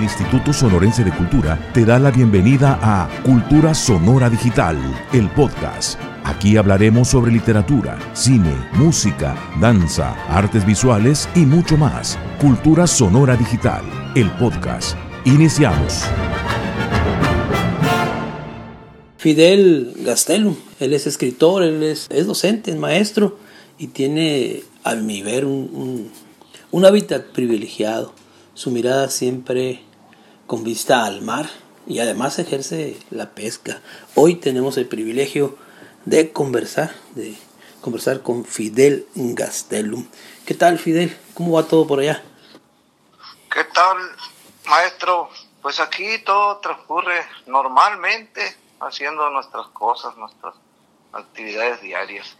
El Instituto Sonorense de Cultura te da la bienvenida a Cultura Sonora Digital, el podcast. Aquí hablaremos sobre literatura, cine, música, danza, artes visuales y mucho más. Cultura Sonora Digital, el podcast. Iniciamos. Fidel Gastelum, él es escritor, él es, docente, es maestro y tiene, a mi ver, un, un hábitat privilegiado su mirada siempre con vista al mar y además ejerce la pesca. Hoy tenemos el privilegio de conversar, de conversar con Fidel Gastelum. ¿Qué tal Fidel? ¿Cómo va todo por allá? ¿Qué tal, maestro? Pues aquí todo transcurre normalmente, haciendo nuestras cosas, nuestras actividades diarias.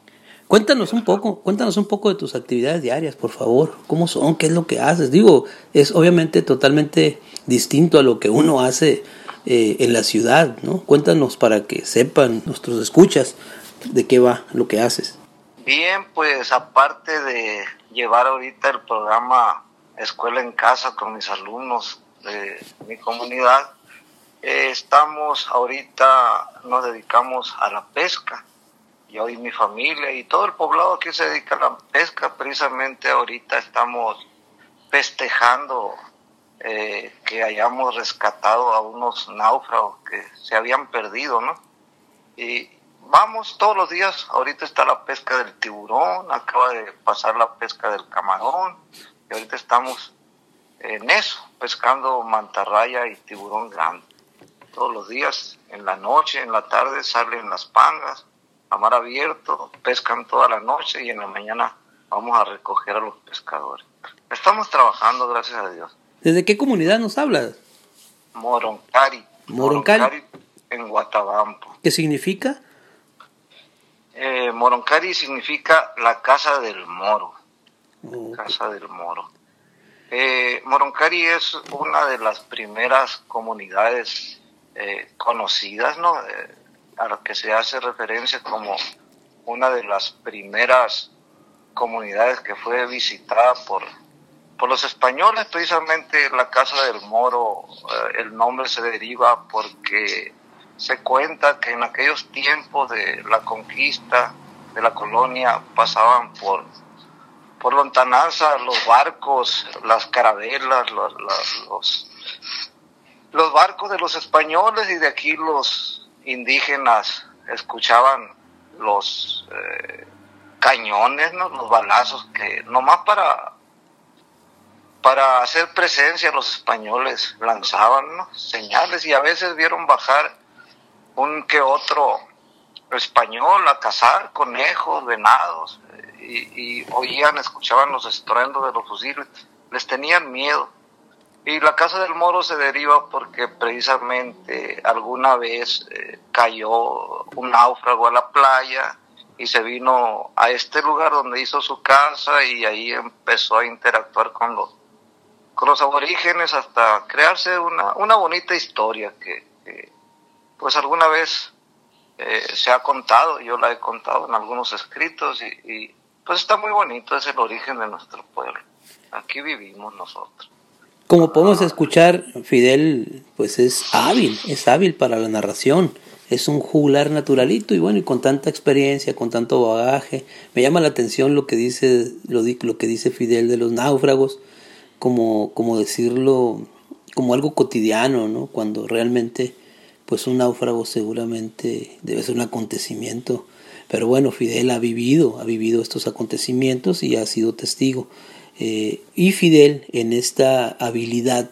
Cuéntanos un poco, cuéntanos un poco de tus actividades diarias, por favor. ¿Cómo son? ¿Qué es lo que haces? Digo, es obviamente totalmente distinto a lo que uno hace eh, en la ciudad, ¿no? Cuéntanos para que sepan nuestros escuchas de qué va lo que haces. Bien, pues aparte de llevar ahorita el programa Escuela en Casa con mis alumnos de mi comunidad, eh, estamos ahorita, nos dedicamos a la pesca y mi familia y todo el poblado que se dedica a la pesca, precisamente ahorita estamos festejando eh, que hayamos rescatado a unos náufragos que se habían perdido, ¿no? Y vamos todos los días, ahorita está la pesca del tiburón, acaba de pasar la pesca del camarón, y ahorita estamos en eso, pescando mantarraya y tiburón grande. Todos los días, en la noche, en la tarde, salen las pangas, a mar abierto, pescan toda la noche y en la mañana vamos a recoger a los pescadores. Estamos trabajando, gracias a Dios. ¿Desde qué comunidad nos hablas? Moroncari. Moroncari. en Guatabampo. ¿Qué significa? Eh, Moroncari significa la casa del moro. Casa del moro. Eh, Moroncari es una de las primeras comunidades eh, conocidas, ¿no? Eh, a la que se hace referencia como una de las primeras comunidades que fue visitada por, por los españoles, precisamente la Casa del Moro, eh, el nombre se deriva porque se cuenta que en aquellos tiempos de la conquista de la colonia pasaban por, por lontananza los barcos, las carabelas, los, los barcos de los españoles y de aquí los indígenas escuchaban los eh, cañones, ¿no? los balazos, que nomás para, para hacer presencia los españoles lanzaban señales y a veces vieron bajar un que otro español a cazar conejos, venados, y, y oían, escuchaban los estruendos de los fusiles, les tenían miedo y la Casa del Moro se deriva porque precisamente alguna vez eh, cayó un náufrago a la playa y se vino a este lugar donde hizo su casa y ahí empezó a interactuar con los, con los aborígenes hasta crearse una, una bonita historia que, pues alguna vez eh, se ha contado, yo la he contado en algunos escritos y, y pues está muy bonito, es el origen de nuestro pueblo. Aquí vivimos nosotros. Como podemos escuchar, Fidel pues es hábil, es hábil para la narración, es un juglar naturalito y bueno, y con tanta experiencia, con tanto bagaje, me llama la atención lo que dice lo, lo que dice Fidel de los náufragos, como como decirlo como algo cotidiano, ¿no? Cuando realmente pues un náufrago seguramente debe ser un acontecimiento, pero bueno, Fidel ha vivido, ha vivido estos acontecimientos y ha sido testigo. Eh, y Fidel en esta habilidad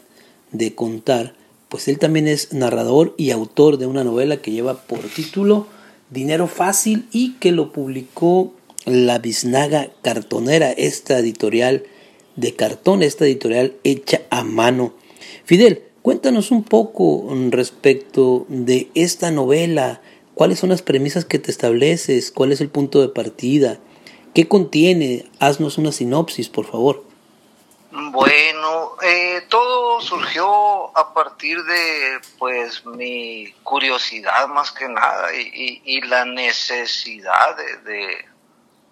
de contar, pues él también es narrador y autor de una novela que lleva por título Dinero Fácil y que lo publicó La Biznaga Cartonera, esta editorial de cartón, esta editorial hecha a mano. Fidel, cuéntanos un poco respecto de esta novela, cuáles son las premisas que te estableces, cuál es el punto de partida, ¿Qué contiene? Haznos una sinopsis, por favor. Bueno, eh, todo surgió a partir de pues mi curiosidad más que nada y, la necesidad de,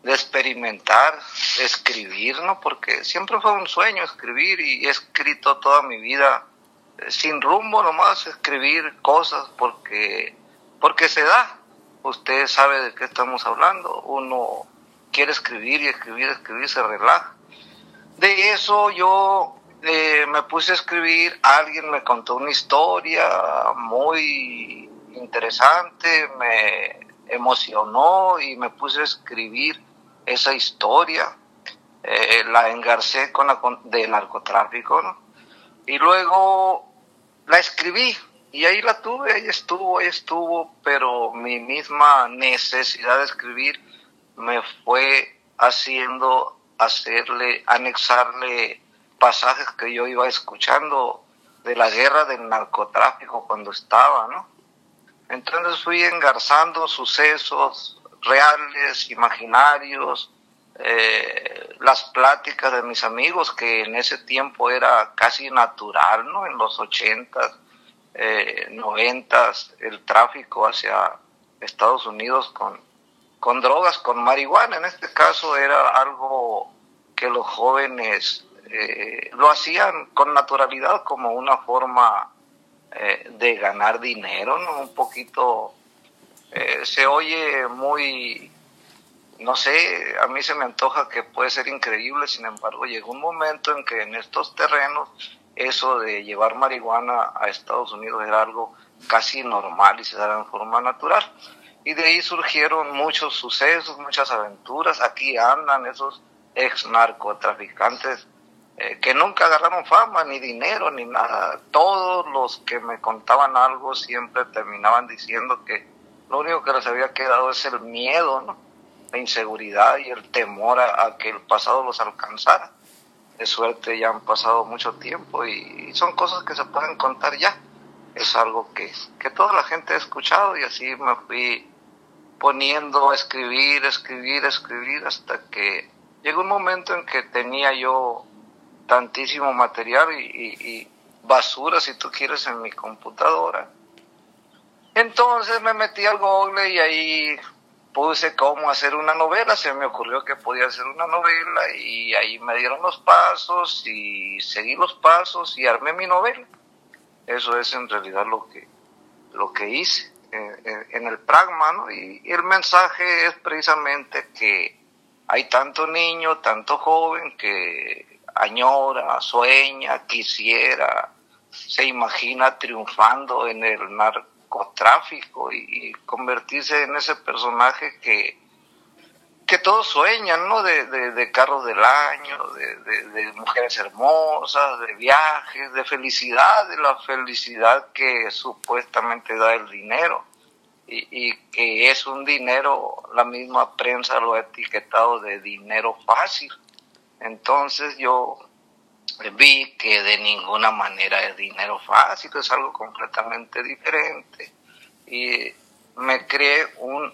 experimentar, escribir, ¿no? Porque siempre fue un sueño escribir y he escrito toda mi vida sin rumbo nomás escribir cosas porque, porque se da. Usted sabe de qué estamos hablando. Uno quiere escribir y escribir, escribir, se relaja. De eso yo eh, me puse a escribir, alguien me contó una historia muy interesante, me emocionó y me puse a escribir esa historia. Eh, la engarcé con la de narcotráfico. Y luego la escribí y ahí la tuve, ahí estuvo, ahí estuvo, pero mi misma necesidad de escribir me fue haciendo hacerle, anexarle pasajes que yo iba escuchando de la guerra del narcotráfico cuando estaba, ¿no? Entonces fui engarzando sucesos reales, imaginarios, eh, las pláticas de mis amigos, que en ese tiempo era casi natural, ¿no? En los ochentas, eh, noventas, el tráfico hacia Estados Unidos con, con drogas, con marihuana, en este caso era algo que los jóvenes eh, lo hacían con naturalidad como una forma eh, de ganar dinero, ¿no? Un poquito, eh, se oye muy, no sé, a mí se me antoja que puede ser increíble, sin embargo llegó un momento en que en estos terrenos eso de llevar marihuana a Estados Unidos era algo casi normal y se daba en forma natural. Y de ahí surgieron muchos sucesos, muchas aventuras. Aquí andan esos ex narcotraficantes eh, que nunca agarraron fama, ni dinero, ni nada. Todos los que me contaban algo siempre terminaban diciendo que lo único que les había quedado es el miedo, ¿no? la inseguridad y el temor a, que el pasado los alcanzara. De suerte ya han pasado mucho tiempo y, son cosas que se pueden contar ya. Es algo que, que toda la gente ha escuchado y así me fui poniendo a escribir, escribir, escribir hasta que llegó un momento en que tenía yo tantísimo material y, basura, si tú quieres, en mi computadora. Entonces me metí al Google y ahí puse cómo hacer una novela, se me ocurrió que podía hacer una novela y ahí me dieron los pasos y seguí los pasos y armé mi novela. Eso es en realidad lo que, lo que hice en, el pragma, y el mensaje es precisamente que hay tanto niño, tanto joven que añora, sueña, quisiera, se imagina triunfando en el narcotráfico y, convertirse en ese personaje que, que todos sueñan, ¿no? De, carros del año, de, mujeres hermosas, de viajes, de felicidad, de la felicidad que supuestamente da el dinero. Y, y, que es un dinero, la misma prensa lo ha etiquetado de dinero fácil. Entonces yo vi que de ninguna manera es dinero fácil, es algo completamente diferente. Y me creé un,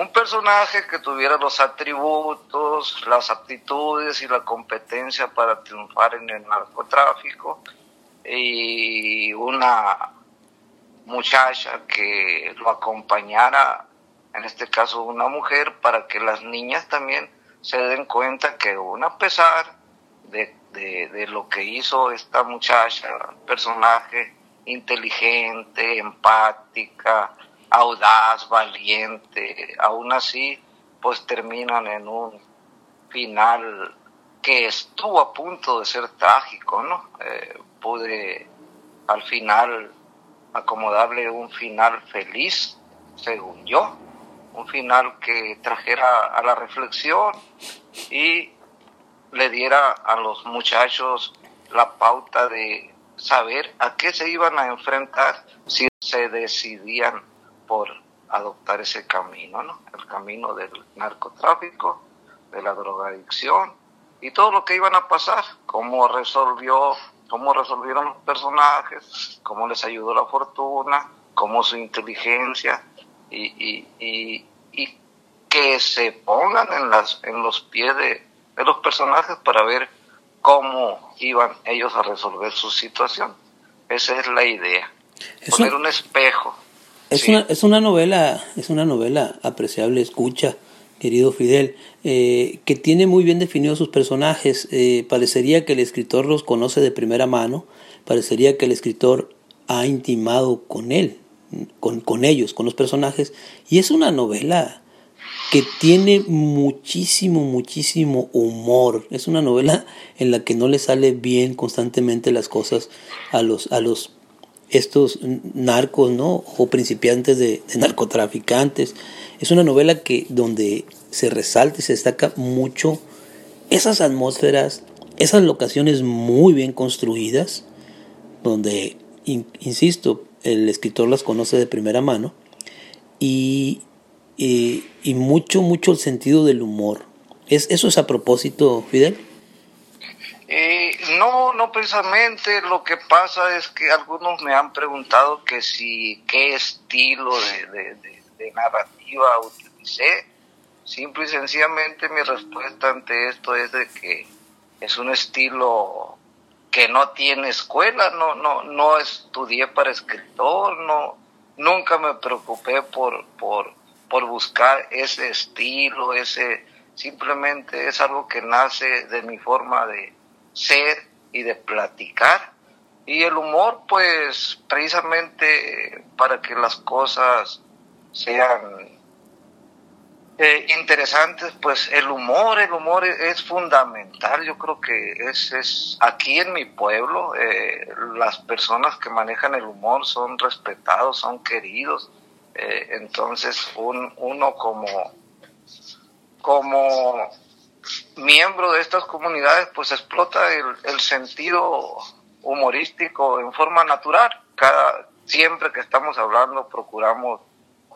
un personaje que tuviera los atributos, las aptitudes y la competencia para triunfar en el narcotráfico y una muchacha que lo acompañara, en este caso una mujer, para que las niñas también se den cuenta que aún a pesar de, de, lo que hizo esta muchacha, personaje inteligente, empática, audaz, valiente, aún así, pues terminan en un final que estuvo a punto de ser trágico, ¿no? Eh, pude al final acomodarle un final feliz, según yo, un final que trajera a la reflexión y le diera a los muchachos la pauta de saber a qué se iban a enfrentar si se decidían por adoptar ese camino, ¿no? El camino del narcotráfico, de la drogadicción y todo lo que iban a pasar, cómo resolvió, cómo resolvieron los personajes, cómo les ayudó la fortuna, cómo su inteligencia y, y, y, que se pongan en, las, en los pies de, los personajes para ver cómo iban ellos a resolver su situación. Esa es la idea. Poner un, espejo. Es, una, es una novela, es una novela apreciable, escucha, querido Fidel, eh, que tiene muy bien definidos sus personajes. Eh, parecería que el escritor los conoce de primera mano, parecería que el escritor ha intimado con él, con, con ellos, con los personajes, y es una novela que tiene muchísimo, muchísimo humor. Es una novela en la que no le sale bien constantemente las cosas a los, a los estos narcos, ¿no? O principiantes de, narcotraficantes. Es una novela que donde se resalta y se destaca mucho esas atmósferas, esas locaciones muy bien construidas, donde, insisto, el escritor las conoce de primera mano, y, y, mucho, mucho el sentido del humor. ¿Es, ¿Eso es a propósito, Fidel? Eh, no, no precisamente. Lo que pasa es que algunos me han preguntado que si qué estilo de, de, narrativa utilicé. Simple y sencillamente mi respuesta ante esto es de que es un estilo que no tiene escuela, no, no, no estudié para escritor, no, nunca me preocupé por, por, por buscar ese estilo, ese, simplemente es algo que nace de mi forma de, ser y de platicar. Y el humor, pues precisamente para que las cosas sean eh, interesantes, pues el humor, el humor es, fundamental. Yo creo que es, es aquí en mi pueblo, eh, las personas que manejan el humor son respetados, son queridos. Eh, entonces un, uno como, como miembro de estas comunidades pues explota el, sentido humorístico en forma natural. Cada, siempre que estamos hablando procuramos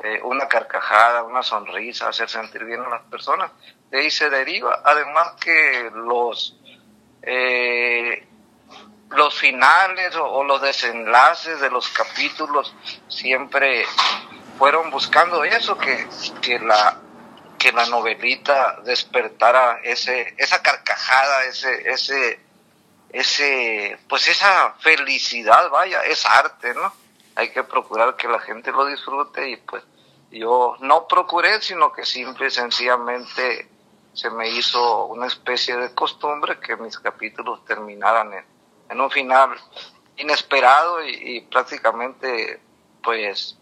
eh, una carcajada, una sonrisa, hacer sentir bien a las personas. De ahí se deriva, además que los eh, los finales o, los desenlaces de los capítulos siempre fueron buscando eso, que, que la que la novelita despertara ese, esa carcajada, ese, ese, ese, pues esa felicidad, vaya, es arte, ¿no? Hay que procurar que la gente lo disfrute y pues yo no procuré, sino que simple y sencillamente se me hizo una especie de costumbre que mis capítulos terminaran en, un final inesperado y, y prácticamente pues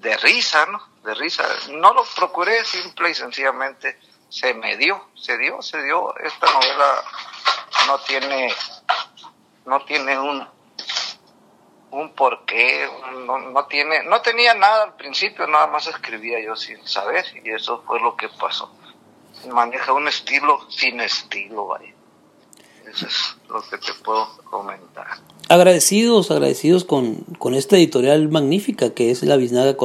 de risa, ¿no? De risa. No lo procuré, simple y sencillamente se me dio, se dio, se dio. Esta novela no tiene, no tiene un, un porqué, no, no tiene, no tenía nada al principio, nada más escribía yo sin saber y eso fue lo que pasó. Maneja un estilo sin estilo, vaya. Eso es lo que te puedo comentar. Agradecidos, agradecidos con, con esta editorial magnífica que es La Biznaga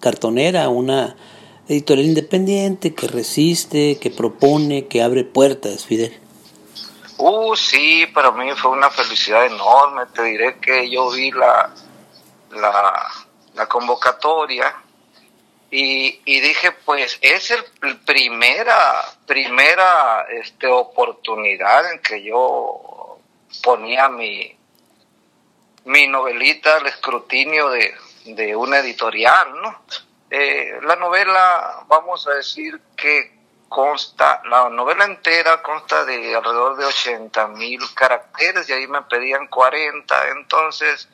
Cartonera, una editorial independiente que resiste, que propone, que abre puertas, Fidel. Uh, sí, para mí fue una felicidad enorme. Te diré que yo vi la, la, la convocatoria y, y dije, pues es el primera, primera este, oportunidad en que yo ponía mi, mi novelita al escrutinio de, de una editorial, ¿no? Eh, la novela, vamos a decir que consta, la novela entera consta de alrededor de 80 mil caracteres y ahí me pedían 40, entonces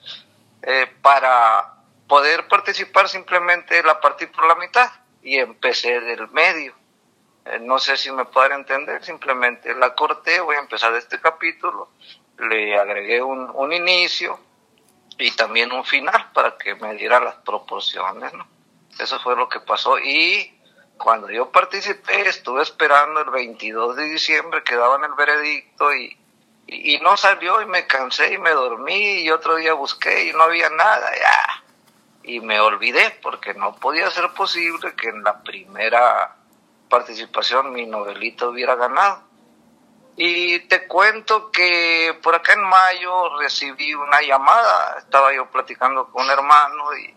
eh, para poder participar simplemente la partí por la mitad y empecé del medio. Eh, no sé si me pueden entender, simplemente la corté, voy a empezar este capítulo, le agregué un, un inicio y también un final para que me diera las proporciones, ¿no? Eso fue lo que pasó y cuando yo participé estuve esperando el 22 de diciembre que daban el veredicto y, y, y no salió y me cansé y me dormí y otro día busqué y no había nada, ya y me olvidé porque no podía ser posible que en la primera participación mi novelita hubiera ganado. Y te cuento que por acá en mayo recibí una llamada, estaba yo platicando con un hermano y,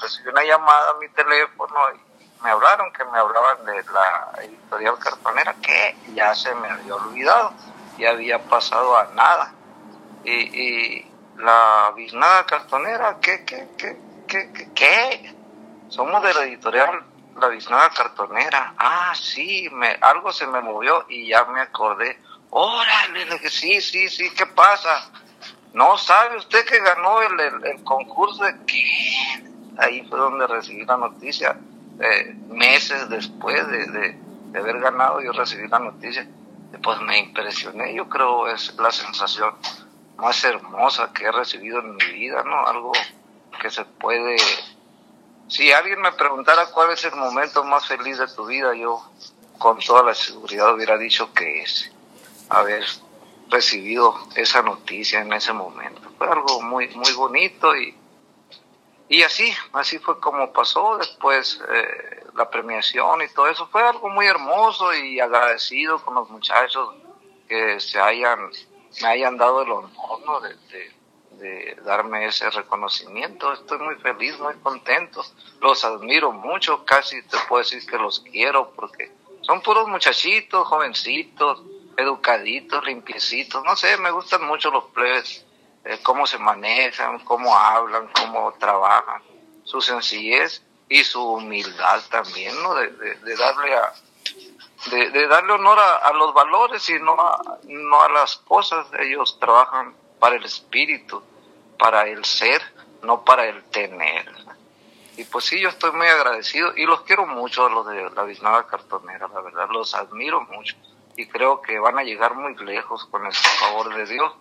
recibí una llamada a mi teléfono y me hablaron que me hablaban de la editorial cartonera que ya se me había olvidado, ya había pasado a nada. Y, y la biznada cartonera, ¿qué, qué, qué? ¿Qué? ¿Qué? Somos de la editorial la biznaga cartonera. Ah, sí, me, algo se me movió y ya me acordé. Órale, le dije, sí, sí, sí, ¿qué pasa? No sabe usted que ganó el, el, concurso de qué. Ahí fue donde recibí la noticia. Eh, meses después de, de, de, haber ganado, yo recibí la noticia. Pues me impresioné. Yo creo es la sensación más hermosa que he recibido en mi vida, ¿no? Algo que se puede si alguien me preguntara cuál es el momento más feliz de tu vida, yo con toda la seguridad hubiera dicho que es haber recibido esa noticia en ese momento. Fue algo muy, muy bonito y, y así, así fue como pasó después eh, la premiación y todo eso. Fue algo muy hermoso y agradecido con los muchachos que se hayan, me hayan dado el honor de de darme ese reconocimiento. Estoy muy feliz, muy contento. Los admiro mucho, casi te puedo decir que los quiero porque son puros muchachitos, jovencitos, educaditos, limpiecitos. No sé, me gustan mucho los plebes, eh, cómo se manejan, cómo hablan, cómo trabajan, su sencillez y su humildad también, ¿no? De, de, darle a, de, darle honor a, a, los valores y no a, no a las cosas. Ellos trabajan para el espíritu, para el ser, no para el tener. Y pues sí, yo estoy muy agradecido y los quiero mucho a los de la biznaga cartonera, la verdad, los admiro mucho y creo que van a llegar muy lejos con el favor de Dios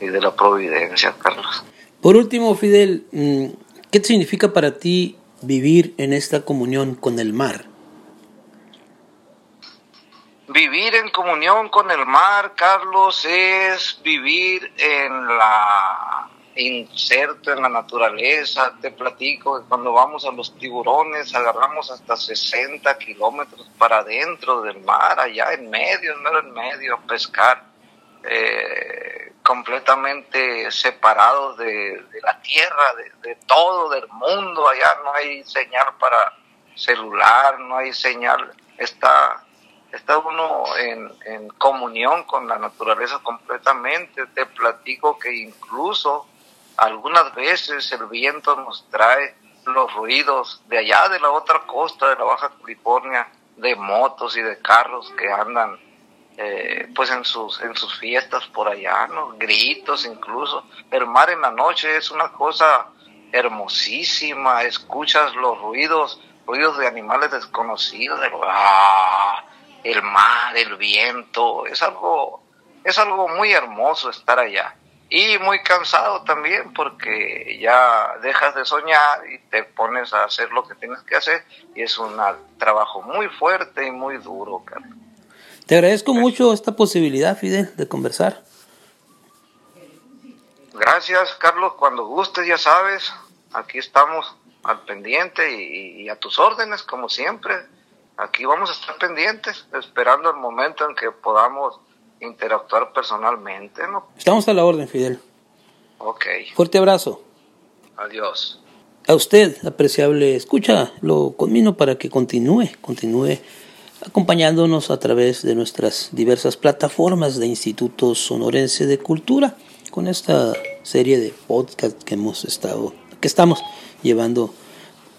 y de la providencia, Carlos. Por último, Fidel, mm, ¿qué significa para ti vivir en esta comunión con el mar? Vivir en comunión con el mar, Carlos, es vivir en la inserto en la naturaleza. Te platico que cuando vamos a los tiburones agarramos hasta 60 kilómetros para adentro del mar, allá en medio, en medio, a pescar, eh, completamente separados de, la tierra, de, de, todo, del mundo. Allá no hay señal para celular, no hay señal. Está está uno en, en, comunión con la naturaleza completamente. Te platico que incluso algunas veces el viento nos trae los ruidos de allá de la otra costa de la Baja California, de motos y de carros que andan eh, pues en sus, en sus fiestas por allá, ¿no? gritos incluso. El mar en la noche es una cosa hermosísima, escuchas los ruidos, ruidos de animales desconocidos, de, ¡ah! El mar, el viento, es algo, es algo muy hermoso estar allá. Y muy cansado también porque ya dejas de soñar y te pones a hacer lo que tienes que hacer y es un trabajo muy fuerte y muy duro, Carlos. Te agradezco mucho esta posibilidad, Fidel, de conversar. Gracias, Carlos. Cuando gustes, ya sabes, aquí estamos al pendiente y a tus órdenes, como siempre aquí vamos a estar pendientes, esperando el momento en que podamos interactuar personalmente, ¿no? Estamos a la orden, Fidel. Ok. Fuerte abrazo. Adiós. A usted, apreciable, escucha, lo conmino para que continúe, continúe acompañándonos a través de nuestras diversas plataformas de Instituto Sonorense de Cultura con esta serie de podcast que hemos estado, que estamos llevando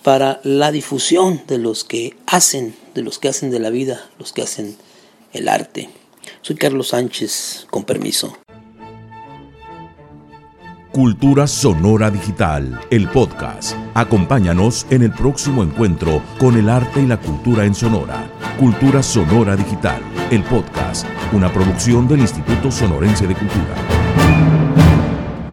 para la difusión de los que hacen, de los que hacen de la vida, los que hacen el arte. Soy Carlos Sánchez, con permiso. Cultura Sonora Digital, el podcast. Acompáñanos en el próximo encuentro con el arte y la cultura en Sonora. Cultura Sonora Digital, el podcast, una producción del Instituto Sonorense de Cultura.